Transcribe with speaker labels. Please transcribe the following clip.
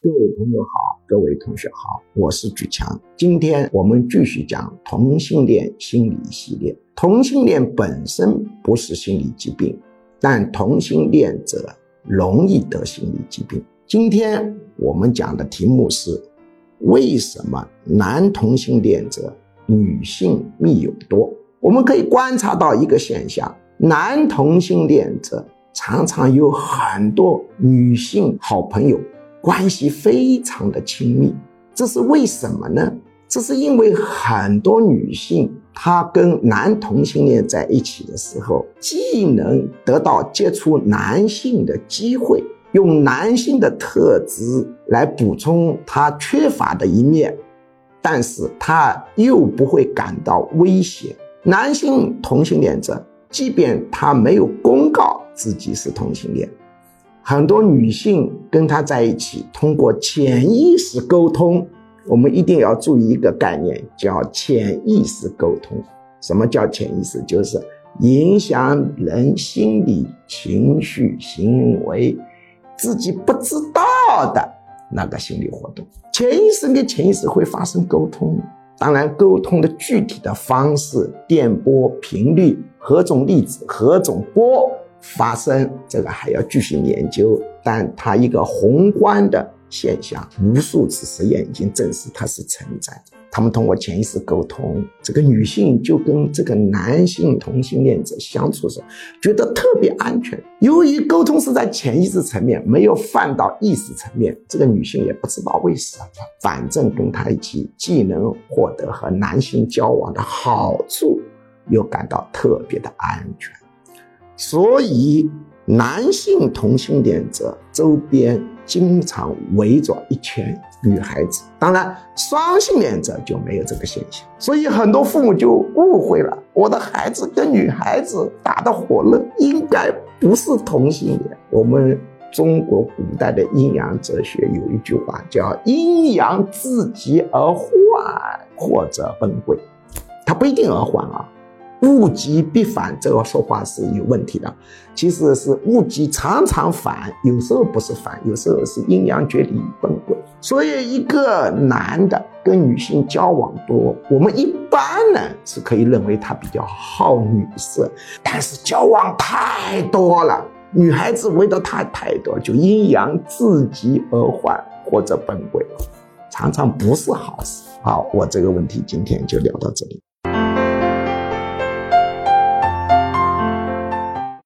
Speaker 1: 各位朋友好，各位同学好，我是举强。今天我们继续讲同性恋心理系列。同性恋本身不是心理疾病，但同性恋者容易得心理疾病。今天我们讲的题目是：为什么男同性恋者女性密友多？我们可以观察到一个现象：男同性恋者常常有很多女性好朋友。关系非常的亲密，这是为什么呢？这是因为很多女性她跟男同性恋在一起的时候，既能得到接触男性的机会，用男性的特质来补充她缺乏的一面，但是她又不会感到威胁。男性同性恋者，即便他没有公告自己是同性恋。很多女性跟他在一起，通过潜意识沟通。我们一定要注意一个概念，叫潜意识沟通。什么叫潜意识？就是影响人心理、情绪、行为，自己不知道的那个心理活动。潜意识跟潜意识会发生沟通，当然，沟通的具体的方式、电波频率、何种粒子、何种波。发生这个还要继续研究，但它一个宏观的现象，无数次实验已经证实它是存在的。他们通过潜意识沟通，这个女性就跟这个男性同性恋者相处时，觉得特别安全。由于沟通是在潜意识层面，没有放到意识层面，这个女性也不知道为什么，反正跟他一起，既能获得和男性交往的好处，又感到特别的安全。所以，男性同性恋者周边经常围着一圈女孩子。当然，双性恋者就没有这个现象。所以，很多父母就误会了：我的孩子跟女孩子打得火热，应该不是同性恋。我们中国古代的阴阳哲学有一句话叫“阴阳自极而患，或者崩溃”，它不一定而患啊。物极必反，这个说话是有问题的。其实是物极常常反，有时候不是反，有时候是阴阳决离崩溃。所以，一个男的跟女性交往多，我们一般呢是可以认为他比较好女色。但是交往太多了，女孩子围着他太多，就阴阳自极而缓或者崩溃，常常不是好事。好，我这个问题今天就聊到这里。